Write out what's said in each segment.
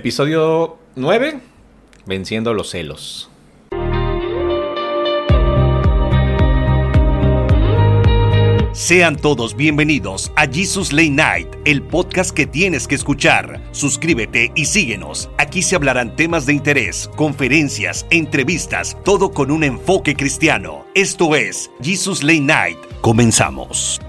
Episodio 9, Venciendo los celos. Sean todos bienvenidos a Jesus Late Night, el podcast que tienes que escuchar. Suscríbete y síguenos. Aquí se hablarán temas de interés, conferencias, entrevistas, todo con un enfoque cristiano. Esto es Jesus Late Night. Comenzamos.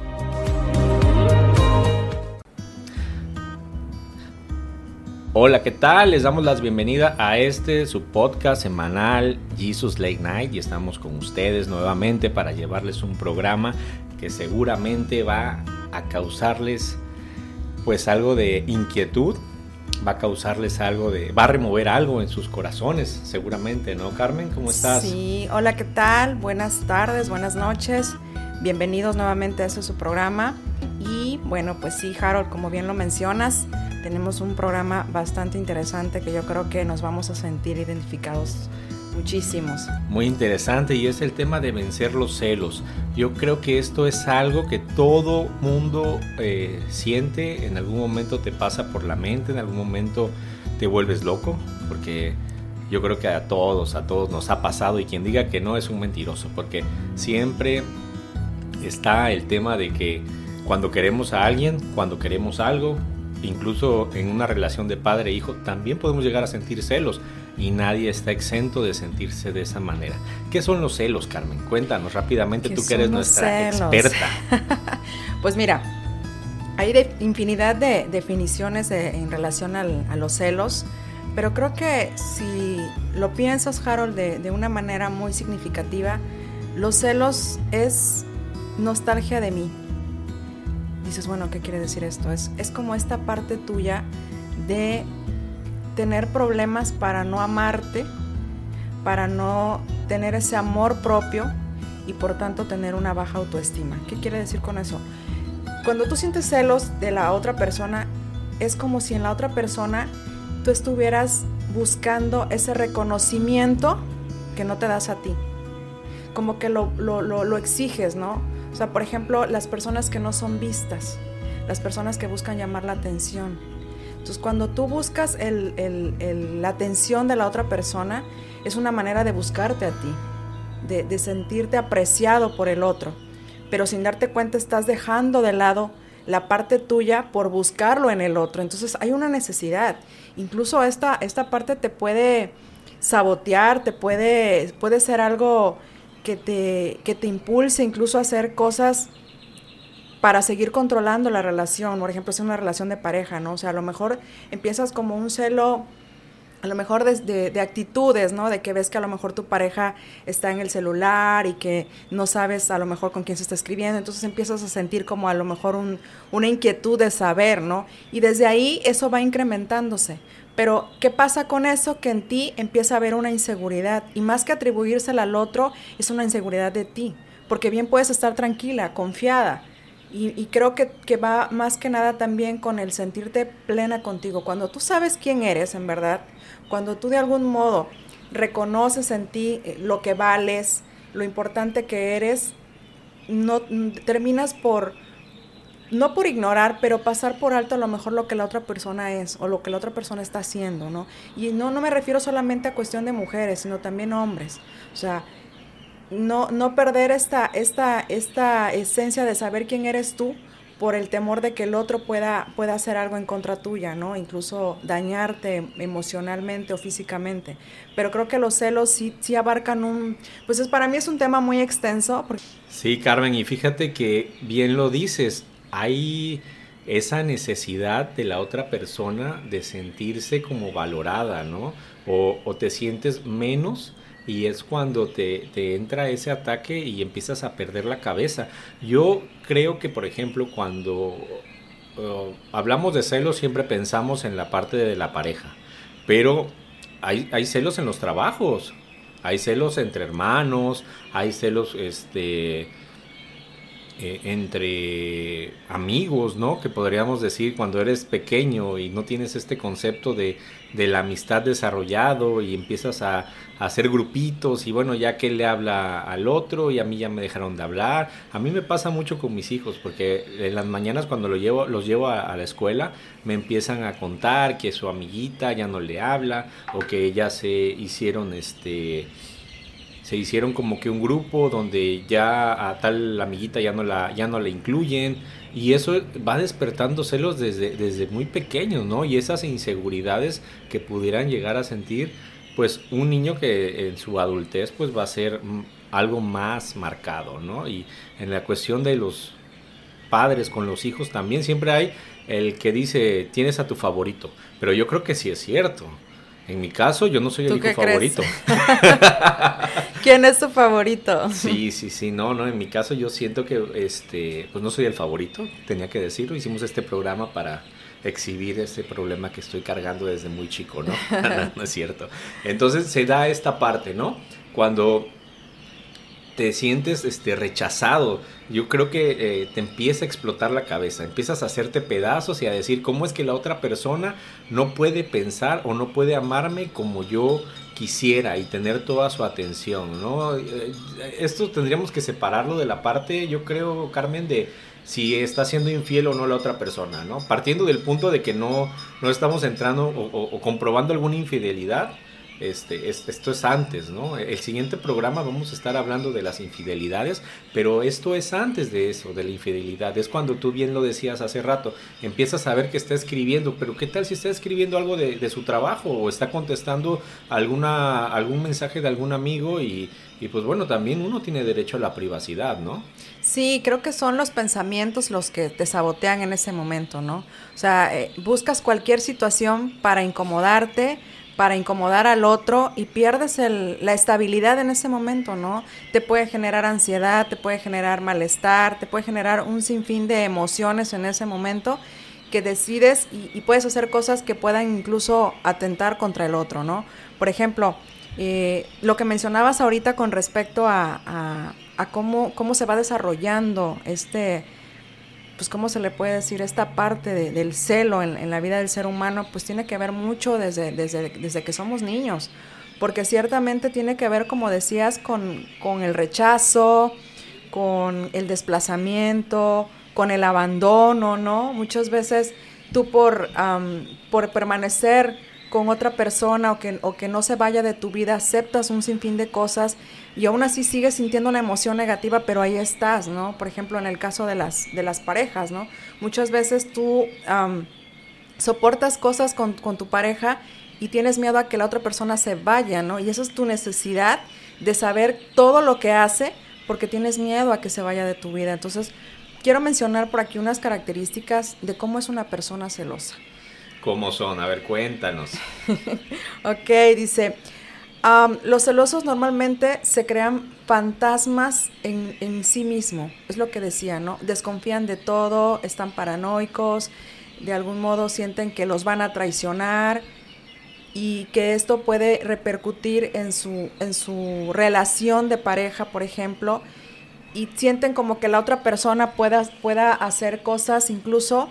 Hola, ¿qué tal? Les damos la bienvenida a este su podcast semanal Jesus Late Night y estamos con ustedes nuevamente para llevarles un programa que seguramente va a causarles pues algo de inquietud, va a causarles algo de va a remover algo en sus corazones, seguramente, ¿no, Carmen? ¿Cómo estás? Sí, hola, ¿qué tal? Buenas tardes, buenas noches. Bienvenidos nuevamente a este su programa. Y bueno, pues sí, Harold, como bien lo mencionas, tenemos un programa bastante interesante que yo creo que nos vamos a sentir identificados muchísimos. Muy interesante y es el tema de vencer los celos. Yo creo que esto es algo que todo mundo eh, siente, en algún momento te pasa por la mente, en algún momento te vuelves loco, porque yo creo que a todos, a todos nos ha pasado y quien diga que no es un mentiroso, porque siempre está el tema de que cuando queremos a alguien, cuando queremos algo, incluso en una relación de padre e hijo, también podemos llegar a sentir celos y nadie está exento de sentirse de esa manera. ¿Qué son los celos, Carmen? Cuéntanos rápidamente, tú que eres nuestra experta. pues mira, hay de infinidad de definiciones en relación a los celos, pero creo que si lo piensas, Harold, de, de una manera muy significativa, los celos es nostalgia de mí dices, bueno, ¿qué quiere decir esto? Es, es como esta parte tuya de tener problemas para no amarte, para no tener ese amor propio y por tanto tener una baja autoestima. ¿Qué quiere decir con eso? Cuando tú sientes celos de la otra persona, es como si en la otra persona tú estuvieras buscando ese reconocimiento que no te das a ti. Como que lo, lo, lo, lo exiges, ¿no? O sea, por ejemplo, las personas que no son vistas, las personas que buscan llamar la atención. Entonces, cuando tú buscas la atención de la otra persona, es una manera de buscarte a ti, de, de sentirte apreciado por el otro. Pero sin darte cuenta estás dejando de lado la parte tuya por buscarlo en el otro. Entonces hay una necesidad. Incluso esta, esta parte te puede sabotear, te puede, puede ser algo que te, que te impulse incluso a hacer cosas para seguir controlando la relación, por ejemplo, es una relación de pareja, ¿no? O sea, a lo mejor empiezas como un celo, a lo mejor de, de, actitudes, ¿no? De que ves que a lo mejor tu pareja está en el celular y que no sabes a lo mejor con quién se está escribiendo, entonces empiezas a sentir como a lo mejor un, una inquietud de saber, ¿no? Y desde ahí eso va incrementándose. Pero, ¿qué pasa con eso? Que en ti empieza a haber una inseguridad. Y más que atribuírsela al otro, es una inseguridad de ti. Porque bien puedes estar tranquila, confiada. Y, creo que, que, va más que nada también con el sentirte plena contigo. Cuando tú sabes quién eres, en verdad, cuando tú de algún modo reconoces en ti eh, lo que vales, lo importante que eres, no terminas por no por ignorar, pero pasar por alto a lo mejor lo que la otra persona es o lo que la otra persona está haciendo, ¿no? Y no, no me refiero solamente a cuestión de mujeres, sino también hombres. O sea, no, no perder esta, esta, esta esencia de saber quién eres tú por el temor de que el otro pueda, pueda hacer algo en contra tuya, ¿no? Incluso dañarte emocionalmente o físicamente. Pero creo que los celos sí, sí abarcan un... Pues es, para mí es un tema muy extenso. Sí, Carmen, y fíjate que bien lo dices, hay esa necesidad de la otra persona de sentirse como valorada, ¿no? O, te sientes menos y es cuando te, entra ese ataque y empiezas a perder la cabeza. Yo creo que, por ejemplo, cuando uh, hablamos de celos siempre pensamos en la parte de la pareja, pero hay celos en los trabajos, hay celos entre hermanos, hay celos este, eh, entre amigos, ¿no? Que podríamos decir cuando eres pequeño y no tienes este concepto de, de la amistad desarrollado y empiezas a, hacer grupitos y bueno, ya que le habla al otro y a mí ya me dejaron de hablar. A mí me pasa mucho con mis hijos porque en las mañanas cuando llevo, los llevo a, la escuela me empiezan a contar que su amiguita ya no le habla o que ya se hicieron este se hicieron como que un grupo donde ya a tal amiguita ya no la ya no la incluyen y eso va despertando celos desde, desde muy pequeños, ¿no? Y esas inseguridades que pudieran llegar a sentir, pues un niño que en su adultez pues va a ser algo más marcado, ¿no? Y en la cuestión de los padres con los hijos también siempre hay el que dice tienes a tu favorito, pero yo creo que sí es cierto. En mi caso, yo no soy el hijo favorito. ¿Quién es tu favorito? Sí, sí, sí, no, no, en mi caso yo siento que este, pues no soy el favorito, tenía que decirlo, hicimos este programa para exhibir este problema que estoy cargando desde muy chico, ¿no? no es cierto. Entonces se da esta parte, ¿no? Cuando te sientes este, rechazado, yo creo que eh, te empieza a explotar la cabeza, empiezas a hacerte pedazos y a decir cómo es que la otra persona no puede pensar o no puede amarme como yo quisiera y tener toda su atención, ¿no? Eh, esto tendríamos que separarlo de la parte, yo creo, Carmen, de si está siendo infiel o no la otra persona, ¿no? Partiendo del punto de que no, no estamos entrando o comprobando alguna infidelidad, este, esto es antes, ¿no? El siguiente programa vamos a estar hablando de las infidelidades, pero esto es antes de eso, de la infidelidad. Es cuando tú bien lo decías hace rato, empiezas a ver que está escribiendo, pero ¿qué tal si está escribiendo algo de, su trabajo o está contestando alguna, algún mensaje de algún amigo y, pues bueno, también uno tiene derecho a la privacidad, ¿no? Sí, creo que son los pensamientos los que te sabotean en ese momento, ¿no? O sea, eh, buscas cualquier situación para incomodarte, para incomodar al otro y pierdes la estabilidad en ese momento, ¿no? Te puede generar ansiedad, te puede generar malestar, te puede generar un sinfín de emociones en ese momento que decides y, puedes hacer cosas que puedan incluso atentar contra el otro, ¿no? Por ejemplo, eh, lo que mencionabas ahorita con respecto a, a cómo, cómo se va desarrollando este pues, ¿cómo se le puede decir? Esta parte del celo en, la vida del ser humano, pues tiene que ver mucho desde, desde, desde que somos niños, porque ciertamente tiene que ver, como decías, con, con el rechazo, con el desplazamiento, con el abandono, ¿no? Muchas veces tú por, por permanecer con otra persona o que, o que no se vaya de tu vida, aceptas un sinfín de cosas y aún así sigues sintiendo una emoción negativa, pero ahí estás, ¿no? Por ejemplo, en el caso de las, de las parejas, ¿no? Muchas veces tú soportas cosas con, tu pareja y tienes miedo a que la otra persona se vaya, ¿no? Y eso es tu necesidad de saber todo lo que hace porque tienes miedo a que se vaya de tu vida. Entonces, quiero mencionar por aquí unas características de cómo es una persona celosa. ¿Cómo son? A ver, cuéntanos. ok, dice, los celosos normalmente se crean fantasmas en, sí mismo, es lo que decía, ¿no? Desconfían de todo, están paranoicos, de algún modo sienten que los van a traicionar y que esto puede repercutir en su, en su relación de pareja, por ejemplo, y sienten como que la otra persona pueda, pueda hacer cosas incluso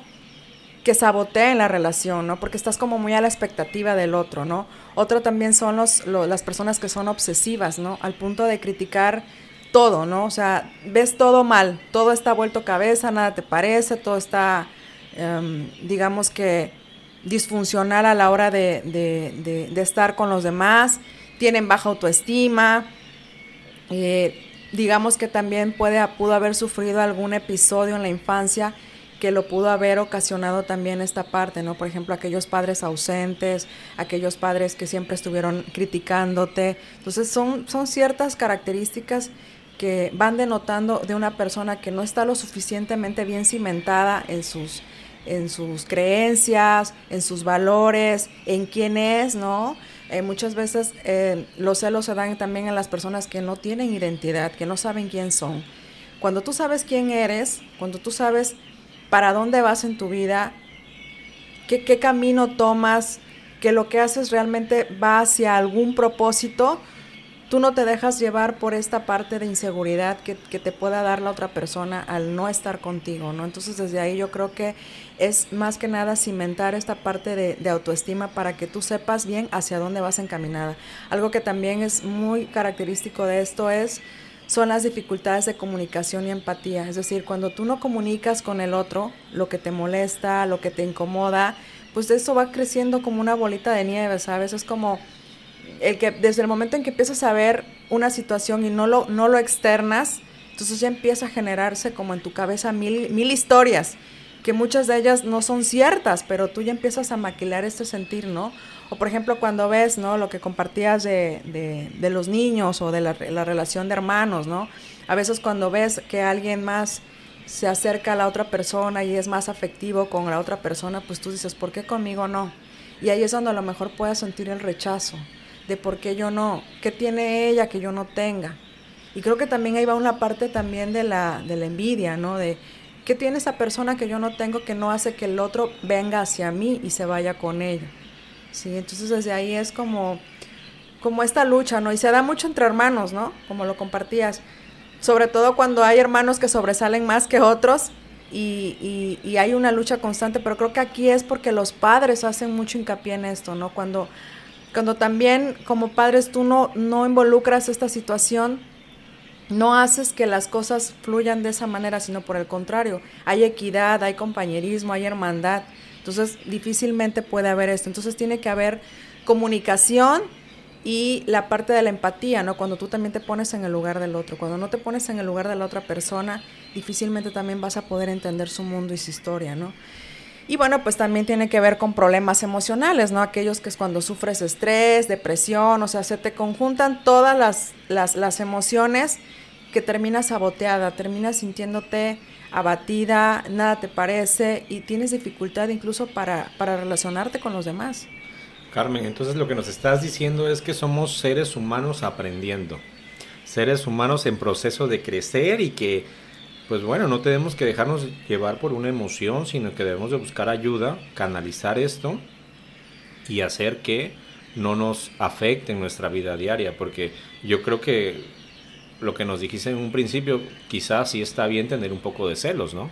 que saboteen la relación, ¿no? Porque estás como muy a la expectativa del otro, ¿no? Otro también son los, las personas que son obsesivas, ¿no? Al punto de criticar todo, ¿no? O sea, ves todo mal, todo está vuelto cabeza, nada te parece, todo está, em, digamos que, disfuncional a la hora de, de, estar con los demás, tienen baja autoestima, eh, digamos que también puede, pudo haber sufrido algún episodio en la infancia que lo pudo haber ocasionado también esta parte, ¿no? Por ejemplo, aquellos padres ausentes, aquellos padres que siempre estuvieron criticándote. Entonces, son, son ciertas características que van denotando de una persona que no está lo suficientemente bien cimentada en sus, en sus creencias, en sus valores, en quién es, ¿no? Eh, muchas veces eh, los celos se dan también a las personas que no tienen identidad, que no saben quién son. Cuando tú sabes quién eres, cuando tú sabes para dónde vas en tu vida, qué, camino tomas, que lo que haces realmente va hacia algún propósito, tú no te dejas llevar por esta parte de inseguridad que, te pueda dar la otra persona al no estar contigo, ¿no? Entonces desde ahí yo creo que es más que nada cimentar esta parte de, autoestima para que tú sepas bien hacia dónde vas encaminada. Algo que también es muy característico de esto es son las dificultades de comunicación y empatía. Es decir, cuando tú no comunicas con el otro lo que te molesta, lo que te incomoda, pues eso va creciendo como una bolita de nieve, ¿sabes? Es como el que desde el momento en que empiezas a ver una situación y no lo, no lo externas, entonces ya empieza a generarse como en tu cabeza mil, mil historias, que muchas de ellas no son ciertas, pero tú ya empiezas a maquilar este sentir, ¿no? O por ejemplo cuando ves, ¿no? Lo que compartías de, de, los niños o de la, la, relación de hermanos, ¿no? A veces cuando ves que alguien más se acerca a la otra persona y es más afectivo con la otra persona, pues tú dices, ¿por qué conmigo no? Y ahí es donde a lo mejor puedas sentir el rechazo de por qué yo no, qué tiene ella que yo no tenga. Y creo que también ahí va una parte también de la, de la envidia, ¿no? De qué tiene esa persona que yo no tengo que no hace que el otro venga hacia mí y se vaya con ella. Sí, entonces desde ahí es como, como esta lucha, ¿no? Y se da mucho entre hermanos, ¿no? Como lo compartías. Sobre todo cuando hay hermanos que sobresalen más que otros y, y, y, hay una lucha constante, pero creo que aquí es porque los padres hacen mucho hincapié en esto, ¿no? Cuando cuando también como padres tú no, no involucras esta situación, no haces que las cosas fluyan de esa manera, sino por el contrario, hay equidad, hay compañerismo, hay hermandad. Entonces, difícilmente puede haber esto. Entonces, tiene que haber comunicación y la parte de la empatía, ¿no? Cuando tú también te pones en el lugar del otro. Cuando no te pones en el lugar de la otra persona, difícilmente también vas a poder entender su mundo y su historia, ¿no? Y bueno, pues también tiene que ver con problemas emocionales, ¿no? Aquellos que es cuando sufres estrés, depresión, o sea, se te conjuntan todas las, las, las emociones que terminas saboteada, terminas sintiéndote abatida, nada te parece y tienes dificultad incluso para, para relacionarte con los demás. Carmen, entonces lo que nos estás diciendo es que somos seres humanos aprendiendo, seres humanos en proceso de crecer y que pues bueno, no tenemos que dejarnos llevar por una emoción, sino que debemos de buscar ayuda, canalizar esto y hacer que no nos afecte en nuestra vida diaria, porque yo creo que lo que nos dijiste en un principio, quizás sí está bien tener un poco de celos, ¿no?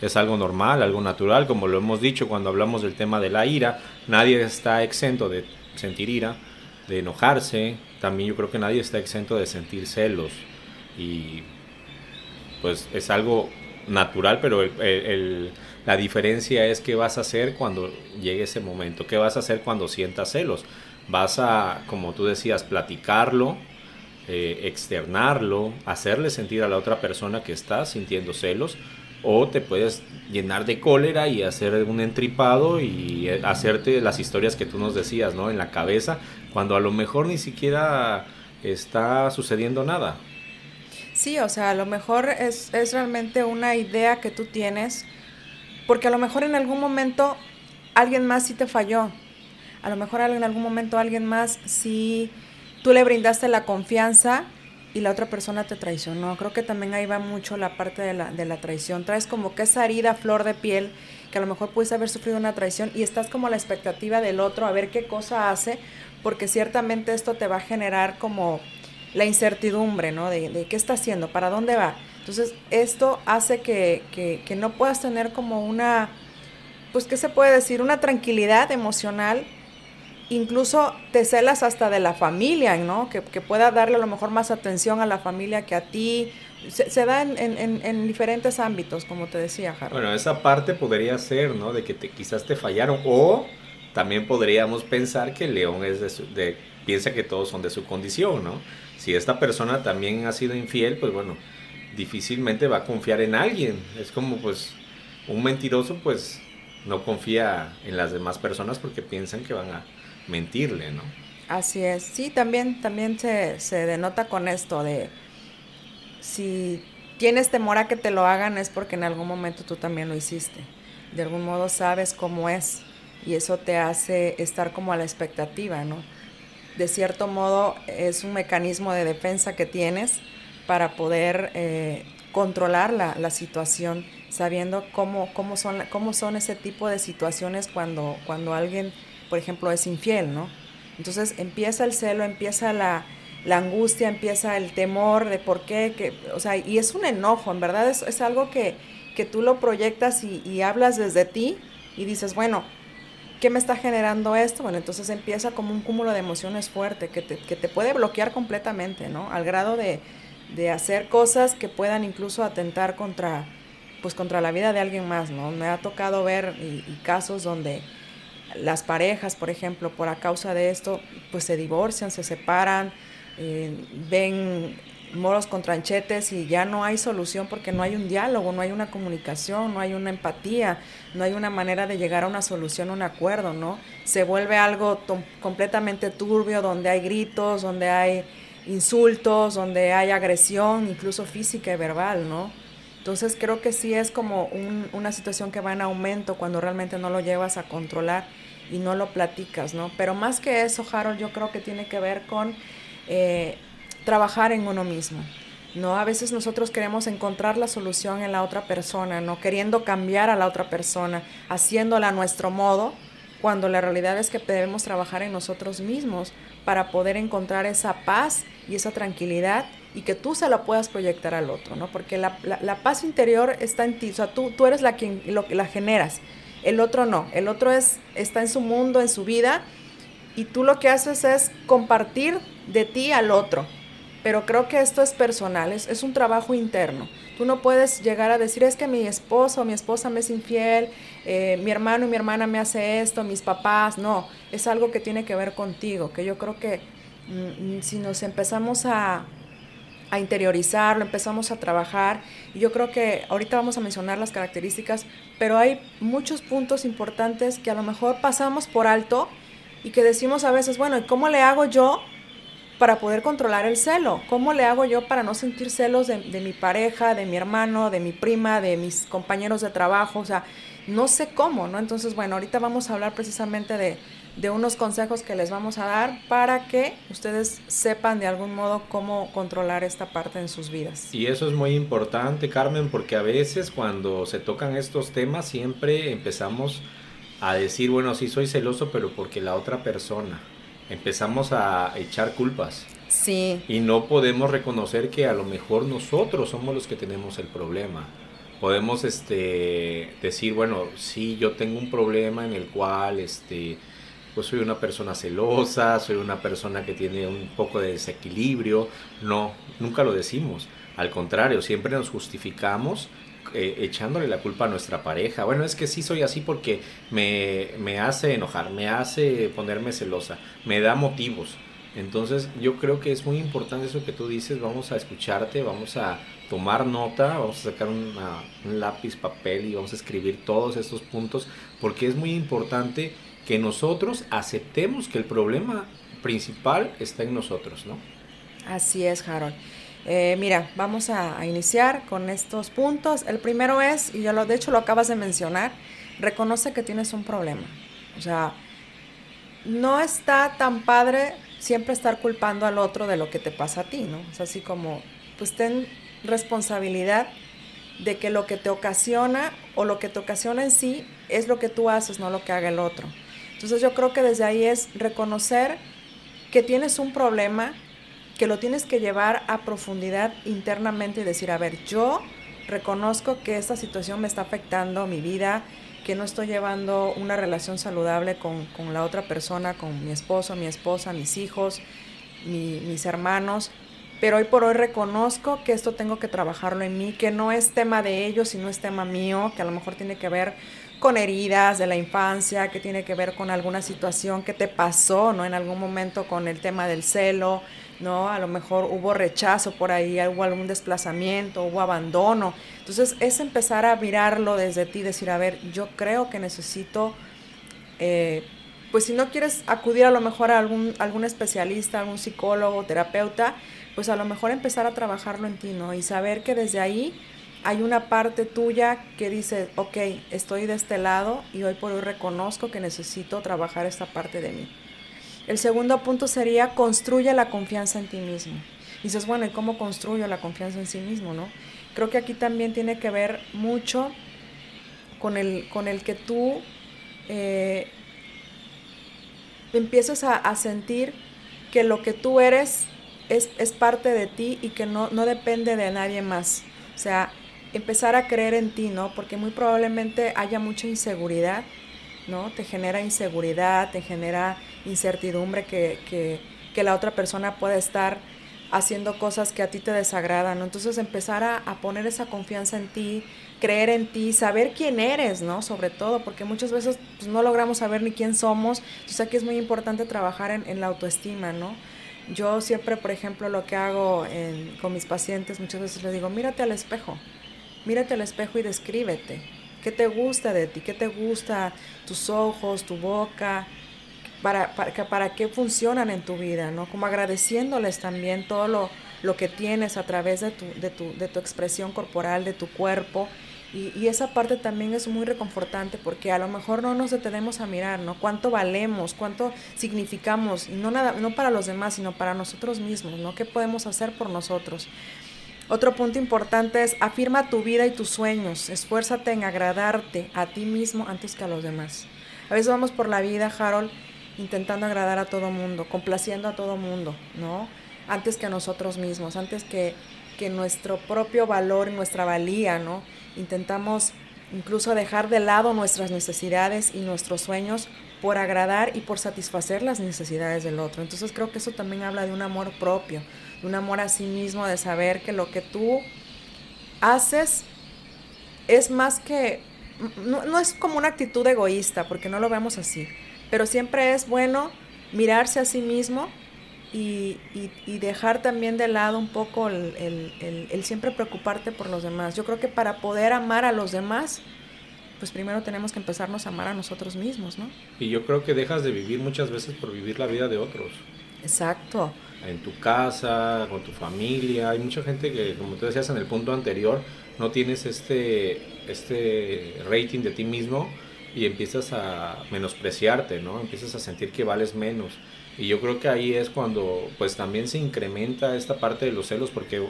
Es algo normal, algo natural, como lo hemos dicho cuando hablamos del tema de la ira, nadie está exento de sentir ira, de enojarse, también yo creo que nadie está exento de sentir celos y pues es algo natural, pero la diferencia es qué vas a hacer cuando llegue ese momento, qué vas a hacer cuando sientas celos. Vas a, como tú decías, platicarlo, eh, externarlo, hacerle sentir a la otra persona que está sintiendo celos, o te puedes llenar de cólera y hacer un entripado y eh, hacerte las historias que tú nos decías, ¿no? En la cabeza, cuando a lo mejor ni siquiera está sucediendo nada. Sí, o sea, a lo mejor es, es realmente una idea que tú tienes, porque a lo mejor en algún momento alguien más sí te falló. A lo mejor en algún momento alguien más sí tú le brindaste la confianza y la otra persona te traicionó. Creo que también ahí va mucho la parte de la, de la traición. Traes como que esa herida flor de piel que a lo mejor puedes haber sufrido una traición y estás como a la expectativa del otro a ver qué cosa hace, porque ciertamente esto te va a generar como la incertidumbre, ¿no? De, qué está haciendo, para dónde va. Entonces, esto hace que, que, no puedas tener como una, pues, ¿qué se puede decir? Una tranquilidad emocional. Incluso te celas hasta de la familia, ¿no? Que, pueda darle a lo mejor más atención a la familia que a ti. Se, da en, en, en, diferentes ámbitos, como te decía, Jaro. Bueno, esa parte podría ser, ¿no? De que quizás te fallaron. O también podríamos pensar que León piensa que todos son de su condición, ¿no? si esta persona también ha sido infiel, pues bueno, difícilmente va a confiar en alguien. Es como pues un mentiroso pues no confía en las demás personas porque piensan que van a mentirle, ¿no? Así es. Sí, también, también se, se denota con esto de si tienes temor a que te lo hagan es porque en algún momento tú también lo hiciste. De algún modo sabes cómo es y eso te hace estar como a la expectativa, ¿no? de cierto modo es un mecanismo de defensa que tienes para poder eh, controlar la, la, situación, sabiendo cómo, cómo, son, cómo son ese tipo de situaciones cuando, cuando alguien, por ejemplo, es infiel, ¿no? Entonces empieza el celo, empieza la, la angustia, empieza el temor de por qué, que, o sea, y es un enojo, en verdad es, es algo que, que, tú lo proyectas y, hablas desde ti y dices, bueno, ¿qué me está generando esto? Bueno, entonces empieza como un cúmulo de emociones fuerte que te, que te puede bloquear completamente, ¿no? Al grado de, de hacer cosas que puedan incluso atentar contra, pues contra la vida de alguien más, ¿no? Me ha tocado ver casos donde las parejas, por ejemplo, por a causa de esto, pues se divorcian, se separan, eh, ven moros con tranchetes y ya no hay solución porque no hay un diálogo, no hay una comunicación, no hay una empatía, no hay una manera de llegar a una solución, un acuerdo, ¿no? Se vuelve algo completamente turbio donde hay gritos, donde hay insultos, donde hay agresión, incluso física y verbal, ¿no? Entonces creo que sí es como un, una situación que va en aumento cuando realmente no lo llevas a controlar y no lo platicas, ¿no? Pero más que eso, Harold, yo creo que tiene que ver con eh, trabajar en uno mismo. ¿no? A veces nosotros queremos encontrar la solución en la otra persona, ¿no? Queriendo cambiar a la otra persona, haciéndola a nuestro modo, cuando la realidad es que debemos trabajar en nosotros mismos para poder encontrar esa paz y esa tranquilidad y que tú se la puedas proyectar al otro, ¿no? Porque la, la, la paz interior está en ti, o sea, tú, tú eres la quien lo, la generas, el otro no, el otro es, está en su mundo, en su vida, y tú lo que haces es compartir de ti al otro. Pero creo que esto es personal, es, es un trabajo interno. Tú no puedes llegar a decir, es que mi esposo o mi esposa me es infiel, eh, mi hermano y mi hermana me hace esto, mis papás, no, es algo que tiene que ver contigo, que yo creo que mm, si nos empezamos a, a interiorizarlo, empezamos a trabajar. Y yo creo que ahorita vamos a mencionar las características, pero hay muchos puntos importantes que a lo mejor pasamos por alto y que decimos a veces, bueno, ¿y cómo le hago yo para poder controlar el celo? ¿Cómo le hago yo para no sentir celos de, de, mi pareja, de mi hermano, de mi prima, de mis compañeros de trabajo? O sea, no sé cómo, ¿no? Entonces, bueno, ahorita vamos a hablar precisamente de, de unos consejos que les vamos a dar para que ustedes sepan de algún modo cómo controlar esta parte en sus vidas. Y eso es muy importante, Carmen, porque a veces cuando se tocan estos temas siempre empezamos a decir, bueno, sí soy celoso, pero porque la otra persona. Empezamos a echar culpas. Sí. Y no podemos reconocer que a lo mejor nosotros somos los que tenemos el problema. Podemos este, decir, bueno, sí, yo tengo un problema en el cual este, pues soy una persona celosa, soy una persona que tiene un poco de desequilibrio. No, nunca lo decimos. Al contrario, siempre nos justificamos eh, echándole la culpa a nuestra pareja. Bueno, es que sí soy así porque me, me hace enojar, me hace ponerme celosa, me da motivos. Entonces yo creo que es muy importante eso que tú dices, vamos a escucharte, vamos a tomar nota, vamos a sacar una, un lápiz, papel y vamos a escribir todos estos puntos, porque es muy importante que nosotros aceptemos que el problema principal está en nosotros, ¿no? Así es, Harold. Eh, mira, vamos a, iniciar con estos puntos. El primero es, y ya lo, de hecho lo acabas de mencionar, reconoce que tienes un problema. O sea, no está tan padre siempre estar culpando al otro de lo que te pasa a ti, ¿no? Es así como, pues ten responsabilidad de que lo que te ocasiona o lo que te ocasiona en sí es lo que tú haces, no lo que haga el otro. Entonces yo creo que desde ahí es reconocer que tienes un problema, que lo tienes que llevar a profundidad internamente y decir, a ver, yo reconozco que esta situación me está afectando mi vida, que no estoy llevando una relación saludable con, la otra persona, con mi esposo, mi esposa, mis hijos, mi, mis hermanos, pero hoy por hoy reconozco que esto tengo que trabajarlo en mí, que no es tema de ellos, sino es tema mío, que a lo mejor tiene que ver con heridas de la infancia, que tiene que ver con alguna situación que te pasó, ¿no? En algún momento con el tema del celo, ¿no? A lo mejor hubo rechazo por ahí, hubo algún desplazamiento, hubo abandono. Entonces es empezar a mirarlo desde ti, decir, a ver, yo creo que necesito, eh, pues si no quieres acudir a lo mejor a algún, algún especialista, algún psicólogo, terapeuta, pues a lo mejor empezar a trabajarlo en ti, ¿no? Y saber que desde ahí hay una parte tuya que dice, ok, estoy de este lado y hoy por hoy reconozco que necesito trabajar esta parte de mí. El segundo punto sería construye la confianza en ti mismo. Y dices, bueno, ¿y cómo construyo la confianza en sí mismo? ¿no? Creo que aquí también tiene que ver mucho con el, con el que tú eh, empiezas a, a sentir que lo que tú eres es, es, parte de ti y que no, no depende de nadie más. O sea, empezar a creer en ti, ¿no? Porque muy probablemente haya mucha inseguridad, ¿no? Te genera inseguridad, te genera incertidumbre que, que, que la otra persona pueda estar haciendo cosas que a ti te desagradan, ¿no? Entonces empezar a, a, poner esa confianza en ti, creer en ti, saber quién eres, ¿no? Sobre todo, porque muchas veces pues, no logramos saber ni quién somos. Entonces aquí es muy importante trabajar en, en la autoestima, ¿no? Yo siempre, por ejemplo, lo que hago en, con mis pacientes, muchas veces les digo, mírate al espejo, mírate al espejo y descríbete. ¿Qué te gusta de ti? ¿Qué te gusta tus ojos, tu boca? Para, para, para qué funcionan en tu vida, ¿no? Como agradeciéndoles también todo lo, lo que tienes a través de tu, de, tu, de tu expresión corporal, de tu cuerpo. Y, y, esa parte también es muy reconfortante porque a lo mejor no nos detenemos a mirar, ¿no? Cuánto valemos, cuánto significamos, no, nada, no para los demás, sino para nosotros mismos, ¿no? ¿Qué podemos hacer por nosotros? Otro punto importante es afirma tu vida y tus sueños, esfuérzate en agradarte a ti mismo antes que a los demás. A veces vamos por la vida, Harold, intentando agradar a todo mundo, complaciendo a todo mundo, ¿no? Antes que a nosotros mismos, antes que, que nuestro propio valor nuestra valía, ¿no? Intentamos incluso dejar de lado nuestras necesidades y nuestros sueños por agradar y por satisfacer las necesidades del otro. Entonces creo que eso también habla de un amor propio, de un amor a sí mismo, de saber que lo que tú haces es más que, no, no es como una actitud egoísta, porque no lo vemos así, pero siempre es bueno mirarse a sí mismo y, y, y, dejar también de lado un poco el, el, el, el, siempre preocuparte por los demás. Yo creo que para poder amar a los demás, pues primero tenemos que empezarnos a amar a nosotros mismos, ¿no? Y yo creo que dejas de vivir muchas veces por vivir la vida de otros. Exacto. En tu casa, con tu familia. Hay mucha gente que, como tú decías en el punto anterior, no tienes este, este rating de ti mismo y empiezas a menospreciarte, ¿no? Empiezas a sentir que vales menos. Y yo creo que ahí es cuando pues también se incrementa esta parte de los celos porque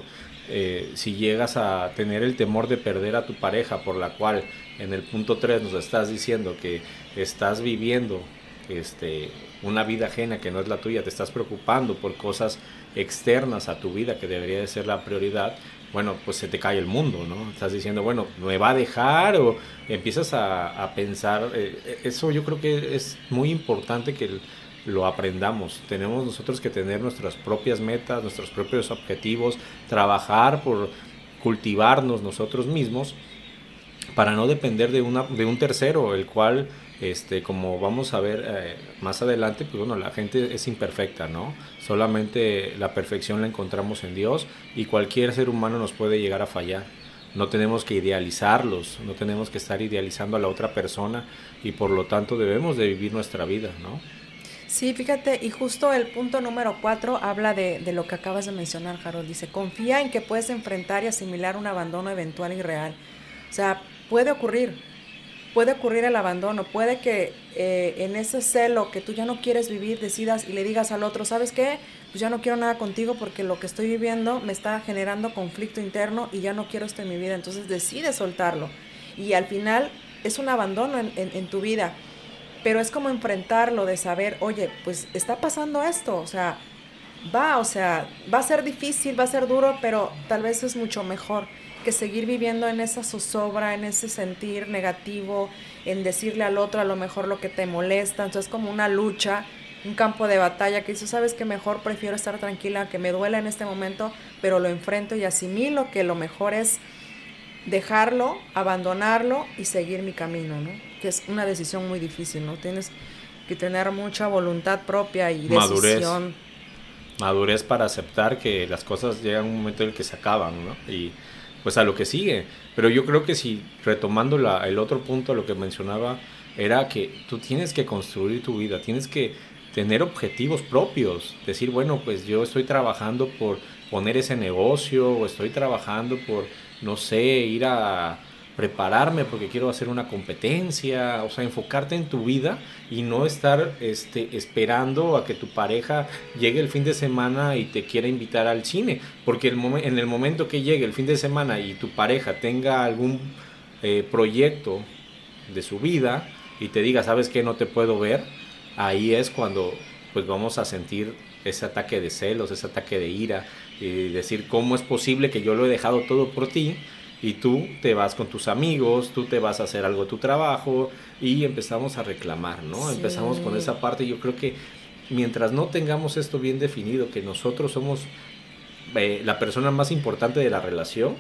eh, si llegas a tener el temor de perder a tu pareja por la cual en el punto 3 nos estás diciendo que estás viviendo este, una vida ajena que no es la tuya, te estás preocupando por cosas externas a tu vida que debería de ser la prioridad, bueno, pues se te cae el mundo, ¿no? Estás diciendo, bueno, ¿me va a dejar? O empiezas a, pensar, eh, eso yo creo que es muy importante que... Lo aprendamos. Tenemos nosotros que tener nuestras propias metas, nuestros propios objetivos, trabajar por cultivarnos nosotros mismos para no depender de, una, de un tercero, el cual, este, como vamos a ver eh, más adelante, pues bueno, la gente es imperfecta, ¿no? Solamente la perfección la encontramos en Dios y cualquier ser humano nos puede llegar a fallar. No tenemos que idealizarlos, no tenemos que estar idealizando a la otra persona y por lo tanto debemos de vivir nuestra vida, ¿no? Sí, fíjate, y justo el punto número cuatro habla de, lo que acabas de mencionar, Harold. Dice, confía en que puedes enfrentar y asimilar un abandono eventual y real. O sea, puede ocurrir, puede ocurrir el abandono, puede que eh, en ese celo que tú ya no quieres vivir, decidas y le digas al otro, ¿sabes qué? Pues ya no quiero nada contigo porque lo que estoy viviendo me está generando conflicto interno y ya no quiero esto en mi vida. Entonces decides soltarlo. Y al final es un abandono en, en, en tu vida pero es como enfrentarlo de saber, oye, pues está pasando esto, o sea, va, o sea, va a ser difícil, va a ser duro, pero tal vez es mucho mejor que seguir viviendo en esa zozobra, en ese sentir negativo, en decirle al otro a lo mejor lo que te molesta, entonces es como una lucha, un campo de batalla que dices, sabes que mejor prefiero estar tranquila, que me duela en este momento, pero lo enfrento y asimilo que lo mejor es dejarlo, abandonarlo y seguir mi camino, ¿no? Que es una decisión muy difícil, ¿no? Tienes que tener mucha voluntad propia y decisión. Madurez. Madurez para aceptar que las cosas llegan a un momento en el que se acaban, ¿no? Y pues a lo que sigue. Pero yo creo que si retomando la, el otro punto, lo que mencionaba, era que tú tienes que construir tu vida, tienes que tener objetivos propios, decir, bueno, pues yo estoy trabajando por poner ese negocio o estoy trabajando por no sé, ir a prepararme porque quiero hacer una competencia, o sea, enfocarte en tu vida y no estar este, esperando a que tu pareja llegue el fin de semana y te quiera invitar al cine, porque el en el momento que llegue el fin de semana y tu pareja tenga algún eh, proyecto de su vida y te diga, sabes que no te puedo ver, ahí es cuando pues vamos a sentir ese ataque de celos, ese ataque de ira, y decir cómo es posible que yo lo he dejado todo por ti y tú te vas con tus amigos, tú te vas a hacer algo de tu trabajo y empezamos a reclamar, ¿no? Empezamos con esa parte, yo creo que mientras no tengamos esto bien definido, que nosotros somos eh, la persona más importante de la relación,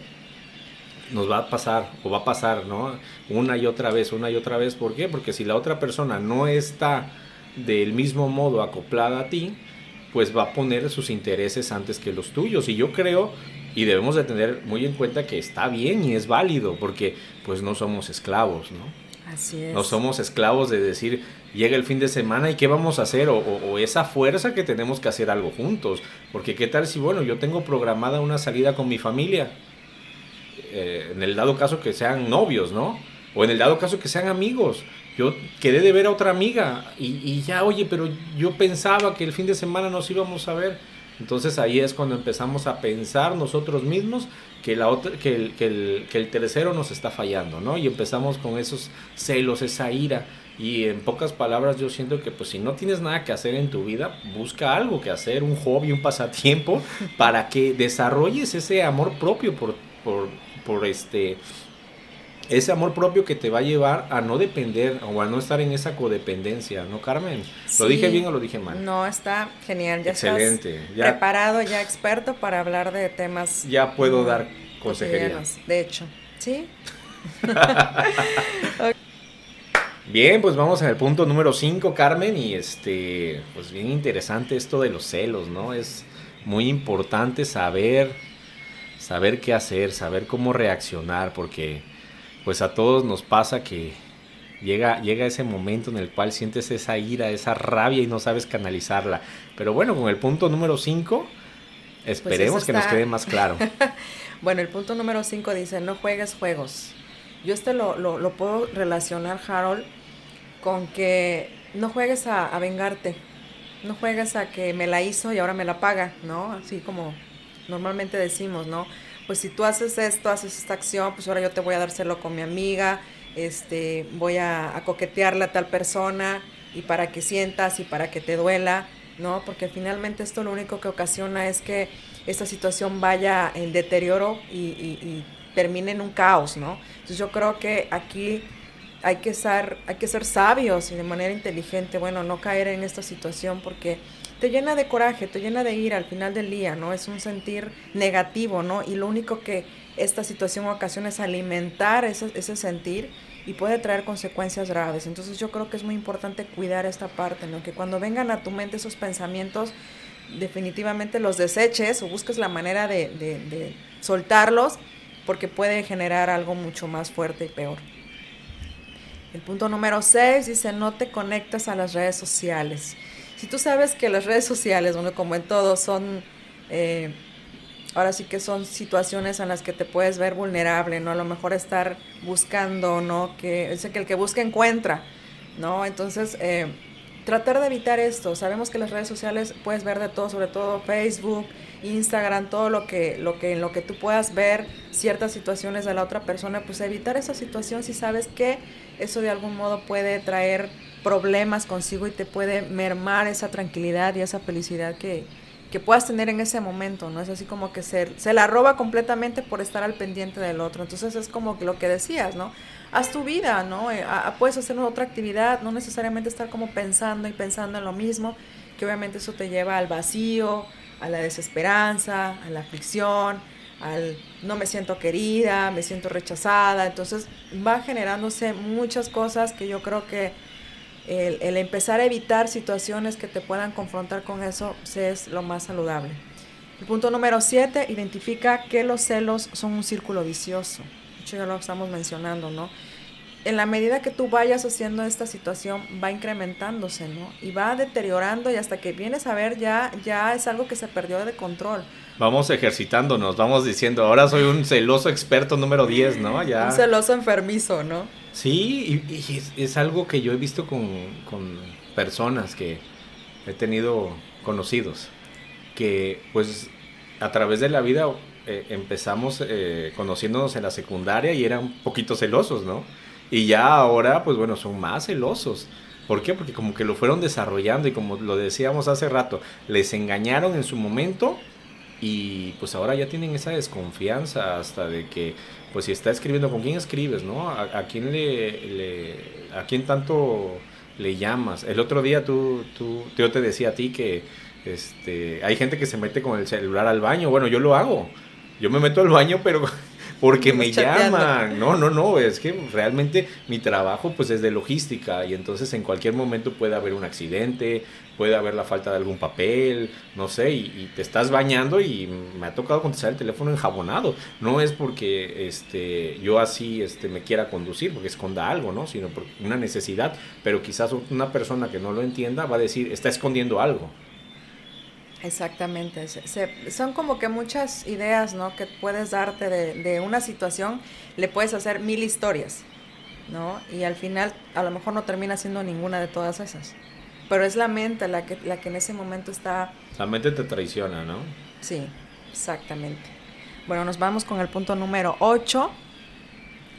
nos va a pasar o va a pasar, ¿no? Una y otra vez, una y otra vez. ¿Por qué? Porque si la otra persona no está del mismo modo acoplada a ti, pues va a poner sus intereses antes que los tuyos. Y yo creo, y debemos de tener muy en cuenta que está bien y es válido, porque pues no somos esclavos, ¿no? Así es. No somos esclavos de decir, llega el fin de semana y qué vamos a hacer, o, esa fuerza que tenemos que hacer algo juntos. Porque qué tal si, bueno, yo tengo programada una salida con mi familia, eh, en el dado caso que sean novios, ¿no? O en el dado caso que sean amigos yo quedé de ver a otra amiga y, ya, oye, pero yo pensaba que el fin de semana nos íbamos a ver. Entonces ahí es cuando empezamos a pensar nosotros mismos que, la otra, que, el, que, el, que el tercero nos está fallando, ¿no? Y empezamos con esos celos, esa ira. Y en pocas palabras yo siento que pues si no tienes nada que hacer en tu vida, busca algo que hacer, un hobby, un pasatiempo, para que desarrolles ese amor propio por, por, por este ese amor propio que te va a llevar a no depender o a no estar en esa codependencia, ¿no, Carmen? ¿Lo dije bien o lo dije mal? No, está genial. Ya Excelente. preparado, ya experto para hablar de temas. Ya puedo dar consejería. De hecho, ¿sí? Bien, pues vamos al punto número 5, Carmen, y este, pues bien interesante esto de los celos, ¿no? Es muy importante saber, saber qué hacer, saber cómo reaccionar, porque pues a todos nos pasa que llega, llega ese momento en el cual sientes esa ira, esa rabia y no sabes canalizarla. Pero bueno, con el punto número 5, esperemos pues que nos quede más claro. bueno, el punto número 5 dice, no juegues juegos. Yo este lo, lo, puedo relacionar, Harold, con que no juegues a, a vengarte. No juegues a que me la hizo y ahora me la paga, ¿no? Así como normalmente decimos, ¿no? Pues si tú haces esto, haces esta acción, pues ahora yo te voy a dárselo con mi amiga, este, voy a, coquetearle a tal persona y para que sientas y para que te duela, ¿no? Porque finalmente esto lo único que ocasiona es que esta situación vaya en deterioro y, termine en un caos, ¿no? Entonces yo creo que aquí hay que ser, hay que ser sabios y de manera inteligente, bueno, no caer en esta situación porque te llena de coraje, te llena de ira al final del día, ¿no? Es un sentir negativo, ¿no? Y lo único que esta situación ocasiona es alimentar ese, ese sentir y puede traer consecuencias graves. Entonces yo creo que es muy importante cuidar esta parte, ¿no? Que cuando vengan a tu mente esos pensamientos, definitivamente los deseches o busques la manera de, de soltarlos porque puede generar algo mucho más fuerte y peor. El punto número 6 dice no te conectas a las redes sociales si tú sabes que las redes sociales, bueno, como en todo, son, eh, ahora sí que son situaciones en las que te puedes ver vulnerable, ¿no? A lo mejor estar buscando, ¿no? Que, es que el que busca encuentra, ¿no? Entonces, eh, tratar de evitar esto. Sabemos que las redes sociales puedes ver de todo, sobre todo Facebook, Instagram, todo lo que, lo que, en lo que tú puedas ver ciertas situaciones de la otra persona, pues evitar esa situación si sabes que eso de algún modo puede traer problemas consigo y te puede mermar esa tranquilidad y esa felicidad que, que puedas tener en ese momento, ¿no? Es así como que se, se la roba completamente por estar al pendiente del otro. Entonces es como lo que decías, ¿no? Haz tu vida, ¿no? Eh, puedes hacer otra actividad, no necesariamente estar como pensando y pensando en lo mismo, que obviamente eso te lleva al vacío, a la desesperanza, a la aflicción, al no me siento querida, me siento rechazada. Entonces va generándose muchas cosas que yo creo que el, empezar a evitar situaciones que te puedan confrontar con eso es lo más saludable. El punto número 7, identifica que los celos son un círculo vicioso. De hecho, ya lo estamos mencionando, ¿no? En la medida que tú vayas haciendo esta situación, va incrementándose, ¿no? Y va deteriorando y hasta que vienes a ver ya, ya es algo que se perdió de control. Vamos ejercitándonos, vamos diciendo, ahora soy un celoso experto número 10, ¿no? Ya. Un celoso enfermizo, ¿no? Sí, y, es, algo que yo he visto con, personas que he tenido conocidos, que pues a través de la vida eh, empezamos eh, conociéndonos en la secundaria y eran un poquito celosos, ¿no? Y ya ahora, pues bueno, son más celosos. ¿Por qué? Porque como que lo fueron desarrollando y como lo decíamos hace rato, les engañaron en su momento y pues ahora ya tienen esa desconfianza hasta de que, pues si está escribiendo, ¿con quién escribes, no? ¿A, quién le, a quién tanto le llamas? El otro día tú, tú, yo te decía a ti que este, hay gente que se mete con el celular al baño. Bueno, yo lo hago. Yo me meto al baño, pero porque me llaman. No, no, no, es que realmente mi trabajo pues es de logística y entonces en cualquier momento puede haber un accidente, puede haber la falta de algún papel, no sé, y, te estás bañando y me ha tocado contestar el teléfono enjabonado. No es porque este, yo así este, me quiera conducir, porque esconda algo, ¿no? Sino por una necesidad, pero quizás una persona que no lo entienda va a decir, está escondiendo algo. Exactamente, son como que muchas ideas, ¿no? Que puedes darte de, una situación, le puedes hacer mil historias, ¿no? Y al final a lo mejor no termina siendo ninguna de todas esas. Pero es la mente la que, la que en ese momento está... La mente te traiciona, ¿no? Sí, exactamente. Bueno, nos vamos con el punto número 8.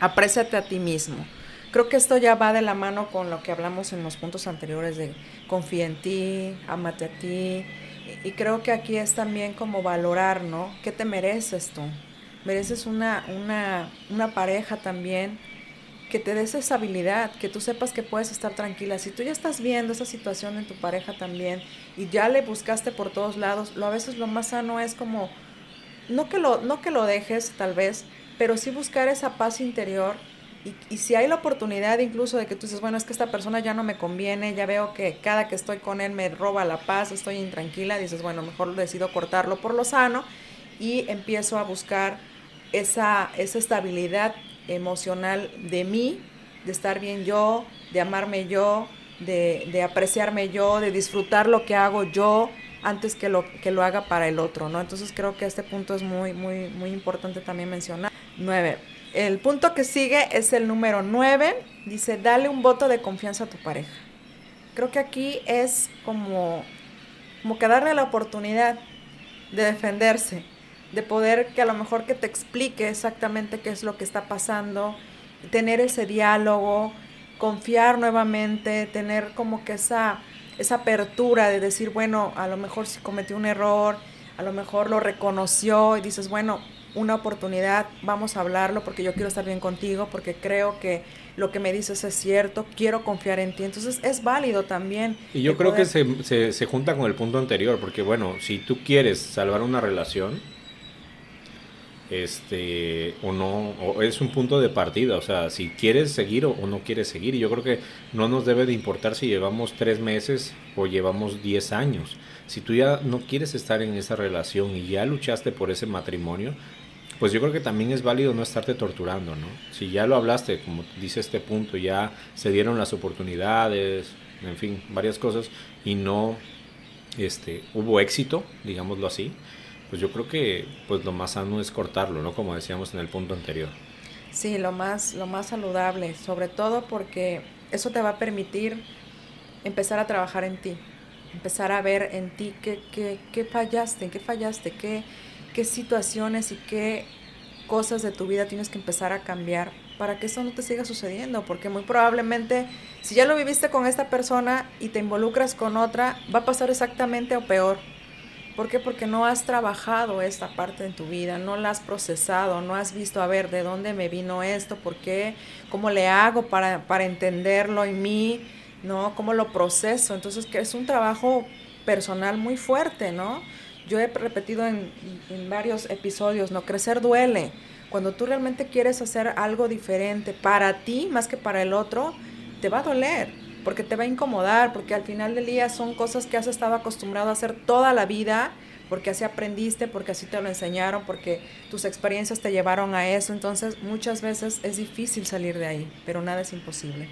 Apréciate a ti mismo. Creo que esto ya va de la mano con lo que hablamos en los puntos anteriores de confía en ti, amate a ti, y creo que aquí es también como valorar, ¿no? ¿Qué te mereces tú? Mereces una, una, una pareja también que te des esa habilidad, que tú sepas que puedes estar tranquila. Si tú ya estás viendo esa situación en tu pareja también y ya le buscaste por todos lados, lo, a veces lo más sano es como, no que lo, no que lo dejes tal vez, pero sí buscar esa paz interior y, si hay la oportunidad incluso de que tú dices, bueno, es que esta persona ya no me conviene, ya veo que cada que estoy con él me roba la paz, estoy intranquila, dices, bueno, mejor decido cortarlo por lo sano y empiezo a buscar esa, esa estabilidad emocional de mí, de estar bien yo, de amarme yo, de, de, apreciarme yo, de disfrutar lo que hago yo antes que lo, que lo haga para el otro, ¿no? Entonces creo que este punto es muy, muy, muy importante también mencionar. Nueve, el punto que sigue es el número 9. Dice, dale un voto de confianza a tu pareja. Creo que aquí es como, como que darle la oportunidad de defenderse, de poder que a lo mejor que te explique exactamente qué es lo que está pasando, tener ese diálogo, confiar nuevamente, tener como que esa, esa apertura de decir, bueno, a lo mejor si cometió un error, a lo mejor lo reconoció y dices, bueno, una oportunidad, vamos a hablarlo porque yo quiero estar bien contigo, porque creo que lo que me dices es cierto, quiero confiar en ti. Entonces es válido también. Y yo creo que se, se, se, junta con el punto anterior, porque bueno, si tú quieres salvar una relación, este, o no, o es un punto de partida, o sea, si quieres seguir o, no quieres seguir, y yo creo que no nos debe de importar si llevamos tres meses o llevamos diez años. Si tú ya no quieres estar en esa relación y ya luchaste por ese matrimonio, pues yo creo que también es válido no estarte torturando, ¿no? Si ya lo hablaste, como dice este punto, ya se dieron las oportunidades, en fin, varias cosas, y no este, hubo éxito, digámoslo así, pues yo creo que pues lo más sano es cortarlo, ¿no? Como decíamos en el punto anterior. Sí, lo más, lo más saludable, sobre todo porque eso te va a permitir empezar a trabajar en ti, empezar a ver en ti qué, qué, qué fallaste, qué fallaste, qué, qué situaciones y qué cosas de tu vida tienes que empezar a cambiar para que eso no te siga sucediendo, porque muy probablemente si ya lo viviste con esta persona y te involucras con otra, va a pasar exactamente o peor. ¿Por qué? Porque no has trabajado esta parte en tu vida, no la has procesado, no has visto, a ver, de dónde me vino esto, por qué, cómo le hago para, para entenderlo en mí, ¿no? ¿Cómo lo proceso? Entonces, que es un trabajo personal muy fuerte, ¿no? Yo he repetido en, varios episodios, ¿no? Crecer duele. Cuando tú realmente quieres hacer algo diferente para ti más que para el otro, te va a doler, porque te va a incomodar, porque al final del día son cosas que has estado acostumbrado a hacer toda la vida, porque así aprendiste, porque así te lo enseñaron, porque tus experiencias te llevaron a eso. Entonces muchas veces es difícil salir de ahí, pero nada es imposible.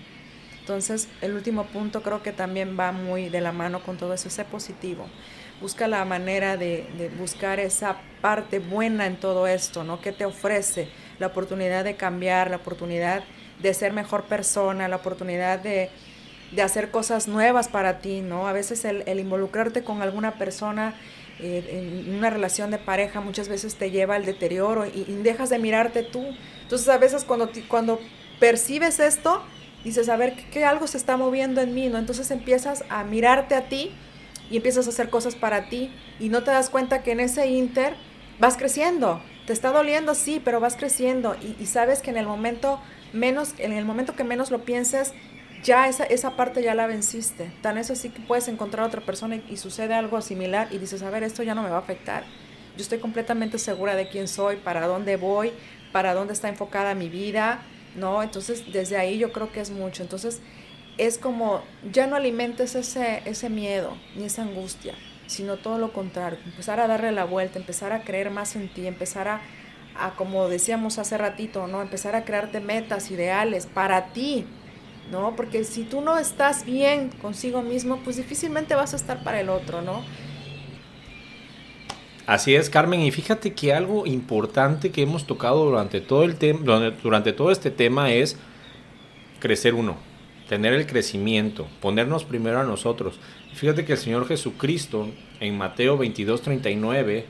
Entonces el último punto creo que también va muy de la mano con todo eso, sé positivo busca la manera de, buscar esa parte buena en todo esto, ¿no? ¿Qué te ofrece? La oportunidad de cambiar, la oportunidad de ser mejor persona, la oportunidad de, hacer cosas nuevas para ti, ¿no? A veces el, involucrarte con alguna persona eh, en una relación de pareja muchas veces te lleva al deterioro y, dejas de mirarte tú. Entonces a veces cuando, cuando percibes esto, dices, a ver, ¿qué, algo se está moviendo en mí? ¿no? Entonces empiezas a mirarte a ti y empiezas a hacer cosas para ti y no te das cuenta que en ese inter vas creciendo. Te está doliendo, sí, pero vas creciendo y, y sabes que en el momento menos, en el momento que menos lo pienses, ya esa, esa parte ya la venciste. Tan eso sí que puedes encontrar a otra persona y, sucede algo similar y dices, a ver, esto ya no me va a afectar. Yo estoy completamente segura de quién soy, para dónde voy, para dónde está enfocada mi vida, ¿no? Entonces, desde ahí yo creo que es mucho. Entonces, es como, ya no alimentes ese, ese miedo ni esa angustia, sino todo lo contrario, empezar a darle la vuelta, empezar a creer más en ti, empezar a, a como decíamos hace ratito, ¿no? Empezar a crearte metas, ideales para ti, ¿no? Porque si tú no estás bien consigo mismo, pues difícilmente vas a estar para el otro, ¿no? Así es, Carmen, y fíjate que algo importante que hemos tocado durante todo el durante todo este tema es crecer uno, tener el crecimiento, ponernos primero a nosotros. Fíjate que el Señor Jesucristo en Mateo 22, 39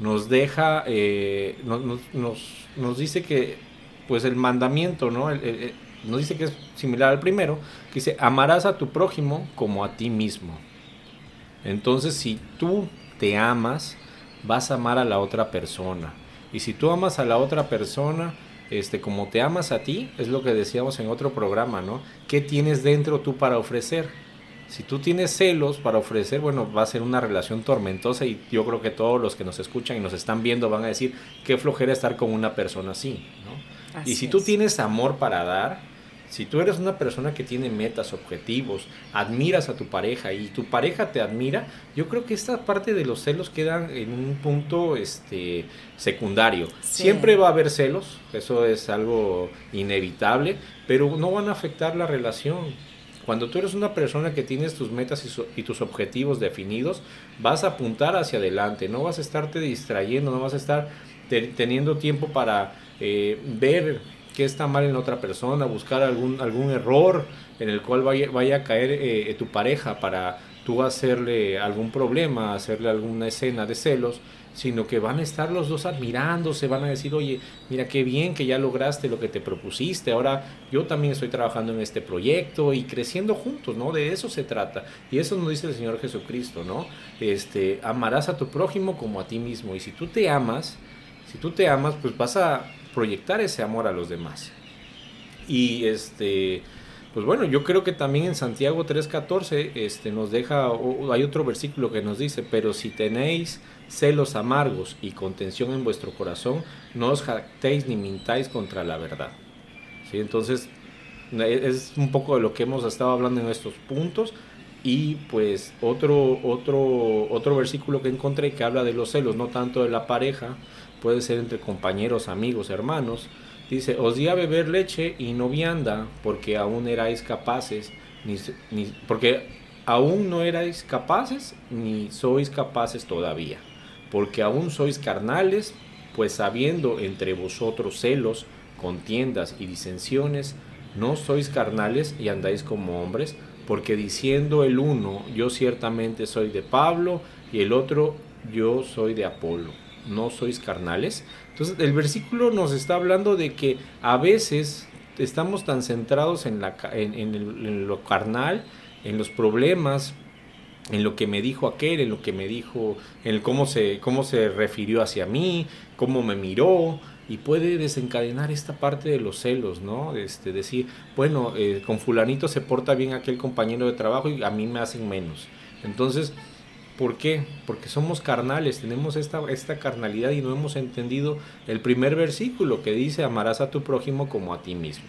nos deja, eh, nos, dice que pues el mandamiento, ¿no? nos dice que es similar al primero, que dice, amarás a tu prójimo como a ti mismo. Entonces, si tú te amas, vas a amar a la otra persona. Y si tú amas a la otra persona, este, como te amas a ti, es lo que decíamos en otro programa, ¿no? ¿Qué tienes dentro tú para ofrecer? Si tú tienes celos para ofrecer, bueno, va a ser una relación tormentosa y yo creo que todos los que nos escuchan y nos están viendo van a decir qué flojera estar con una persona así, ¿no? y si tú tienes amor para dar, si tú eres una persona que tiene metas, objetivos, admiras a tu pareja y tu pareja te admira, yo creo que esta parte de los celos quedan en un punto este, secundario. Siempre va a haber celos, eso es algo inevitable, pero no van a afectar la relación. Cuando tú eres una persona que tienes tus metas y, tus objetivos definidos, vas a apuntar hacia adelante, no vas a estarte distrayendo, no vas a estar teniendo tiempo para eh, ver qué está mal en otra persona, buscar algún, algún error en el cual vaya, vaya a caer eh, tu pareja para tú hacerle algún problema, hacerle alguna escena de celos, sino que van a estar los dos admirándose, van a decir, oye, mira qué bien que ya lograste lo que te propusiste, ahora yo también estoy trabajando en este proyecto y creciendo juntos, ¿no? De eso se trata. Y eso nos dice el Señor Jesucristo, ¿no? Este, amarás a tu prójimo como a ti mismo. Y si tú te amas, si tú te amas, pues vas a proyectar ese amor a los demás. Y este, pues bueno, yo creo que también en Santiago 3:14 este, nos deja, hay otro versículo que nos dice, pero si tenéis celos amargos y contención en vuestro corazón, no os jactéis ni mintáis contra la verdad. ¿Sí? Entonces, es un poco de lo que hemos estado hablando en estos puntos. Y pues otro, otro, otro versículo que encontré que habla de los celos, no tanto de la pareja, puede ser entre compañeros, amigos, hermanos. Dice, os di a beber leche y no vianda, porque aún erais capaces, ni, ni, porque aún no erais capaces, ni sois capaces todavía, porque aún sois carnales, pues sabiendo entre vosotros celos, contiendas y disensiones, no sois carnales y andáis como hombres, porque diciendo el uno, yo ciertamente soy de Pablo, y el otro, yo soy de Apolo no sois carnales. Entonces el versículo nos está hablando de que a veces estamos tan centrados en, lo carnal, en los problemas, en lo que me dijo aquel, en lo que me dijo, en cómo se, cómo se refirió hacia mí, cómo me miró, y puede desencadenar esta parte de los celos, ¿no? Este, decir, bueno, eh, con fulanito se porta bien aquel compañero de trabajo y a mí me hacen menos. Entonces, ¿Por qué? Porque somos carnales, tenemos esta, esta carnalidad y no hemos entendido el primer versículo que dice amarás a tu prójimo como a ti mismo.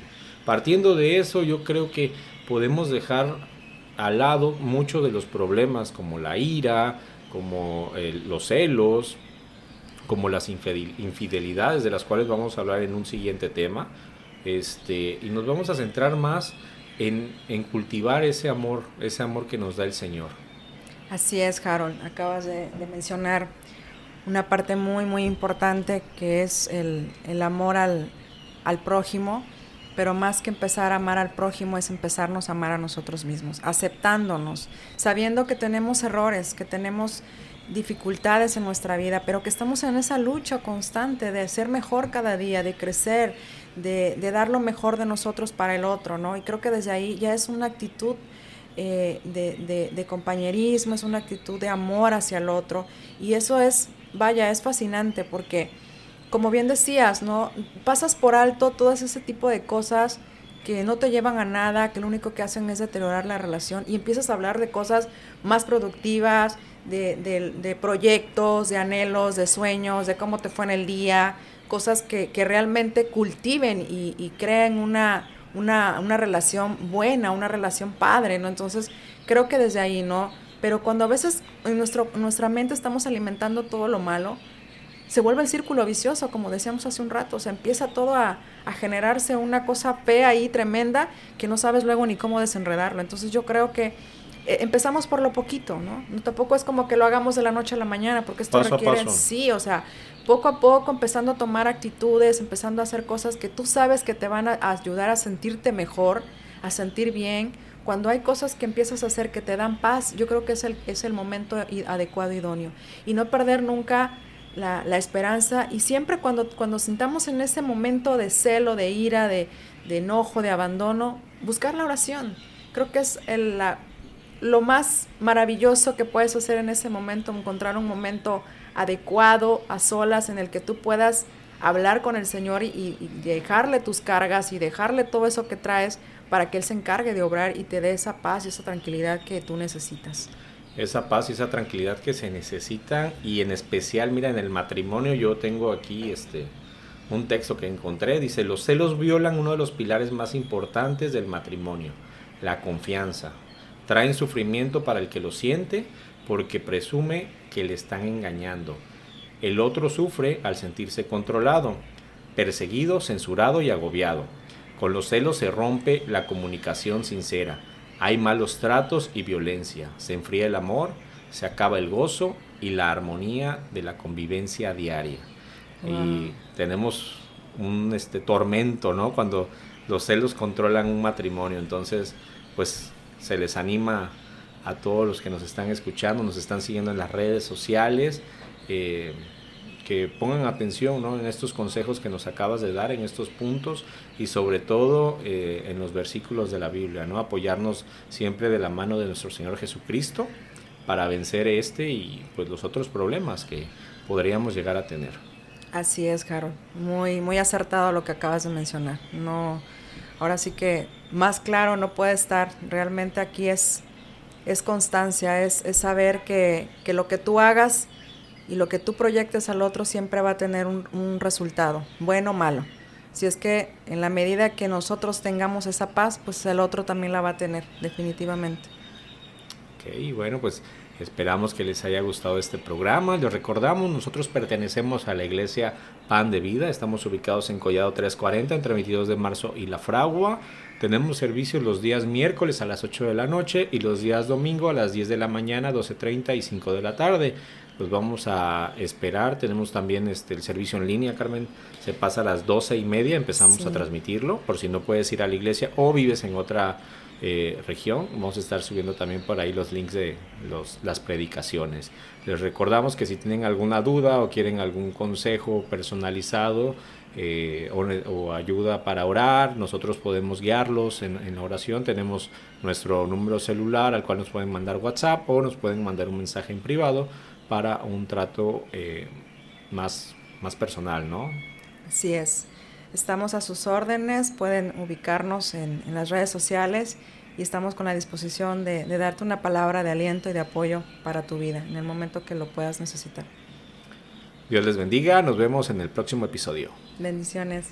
Partiendo de eso, yo creo que podemos dejar al lado muchos de los problemas como la ira, como los celos, como las infidelidades de las cuales vamos a hablar en un siguiente tema. Este, y nos vamos a centrar más en, en cultivar ese amor, ese amor que nos da el Señor. Así es, Harold. Acabas de, mencionar una parte muy, muy importante que es el, amor al, prójimo. pero más que empezar a amar al prójimo es empezarnos a amar a nosotros mismos, aceptándonos, sabiendo que tenemos errores, que tenemos dificultades en nuestra vida, pero que estamos en esa lucha constante de ser mejor cada día, de crecer, de, dar lo mejor de nosotros para el otro, ¿no? Y creo que desde ahí ya es una actitud eh, de, de, compañerismo, es una actitud de amor hacia el otro, y eso es, vaya, es fascinante porque como bien decías, ¿no? Pasas por alto todo ese tipo de cosas que no te llevan a nada, que lo único que hacen es deteriorar la relación y empiezas a hablar de cosas más productivas, de, proyectos, de anhelos, de sueños, de cómo te fue en el día, cosas que, realmente cultiven y, y creen una, una, una, relación buena, una relación padre, ¿no? Entonces, creo que desde ahí, ¿no? Pero cuando a veces en, nuestro, nuestra mente estamos alimentando todo lo malo, se vuelve el círculo vicioso, como decíamos hace un rato, se empieza todo a, generarse una cosa fea y tremenda que no sabes luego ni cómo desenredarlo. Entonces yo creo que empezamos por lo poquito, ¿no? Tampoco es como que lo hagamos de la noche a la mañana, porque esto requiere, sí, o sea, poco a poco empezando a tomar actitudes, empezando a hacer cosas que tú sabes que te van a ayudar a sentirte mejor, a sentir bien. Cuando hay cosas que empiezas a hacer que te dan paz, yo creo que es el, es el momento adecuado, idóneo. Y no perder nunca la, esperanza y siempre cuando, cuando sintamos en ese momento de celo, de ira, de, enojo, de abandono, buscar la oración. Creo que es el, la, lo más maravilloso que puedes hacer en ese momento, encontrar un momento adecuado, a solas, en el que tú puedas hablar con el Señor y, dejarle tus cargas y dejarle todo eso que traes para que Él se encargue de obrar y te dé esa paz y esa tranquilidad que tú necesitas esa paz y esa tranquilidad que se necesita y en especial, mira, en el matrimonio yo tengo aquí este un texto que encontré, dice, los celos violan uno de los pilares más importantes del matrimonio, la confianza. Traen sufrimiento para el que lo siente porque presume que le están engañando. El otro sufre al sentirse controlado, perseguido, censurado y agobiado. Con los celos se rompe la comunicación sincera hay malos tratos y violencia, se enfría el amor, se acaba el gozo y la armonía de la convivencia diaria. Y tenemos un este, tormento, ¿no? Cuando los celos controlan un matrimonio. Entonces, pues se les anima a todos los que nos están escuchando, nos están siguiendo en las redes sociales. Eh, que pongan atención ¿no? en estos consejos que nos acabas de dar, en estos puntos y sobre todo eh, en los versículos de la Biblia, ¿no? apoyarnos siempre de la mano de nuestro Señor Jesucristo para vencer este y pues los otros problemas que podríamos llegar a tener. Así es, Harold. Muy, muy acertado lo que acabas de mencionar. No, ahora sí que más claro no puede estar. Realmente aquí es, es constancia, es, es saber que, que lo que tú hagas y lo que tú proyectes al otro siempre va a tener un, resultado, bueno o malo. Si es que en la medida que nosotros tengamos esa paz, pues el otro también la va a tener, definitivamente. Ok, bueno, pues esperamos que les haya gustado este programa. Les recordamos, nosotros pertenecemos a la iglesia Pan de Vida. Estamos ubicados en Collado 340, entre 22 de marzo y La Fragua. Tenemos servicios los días miércoles a las 8 de la noche y los días domingo a las 10 de la mañana, 12.30 y 5 de la tarde pues vamos a esperar. Tenemos también este, el servicio en línea, Carmen. Se pasa a las doce y media, empezamos a transmitirlo. Por si no puedes ir a la iglesia o vives en otra eh, región, vamos a estar subiendo también por ahí los links de los, las predicaciones. Les recordamos que si tienen alguna duda o quieren algún consejo personalizado, eh, o, ayuda para orar, nosotros podemos guiarlos en, en, la oración. Tenemos nuestro número celular al cual nos pueden mandar WhatsApp o nos pueden mandar un mensaje en privado para un trato eh, más, más personal, ¿no? Así es. Estamos a sus órdenes, pueden ubicarnos en, las redes sociales y estamos con la disposición de, de darte una palabra de aliento y de apoyo para tu vida en el momento que lo puedas necesitar. Dios les bendiga, nos vemos en el próximo episodio. Bendiciones.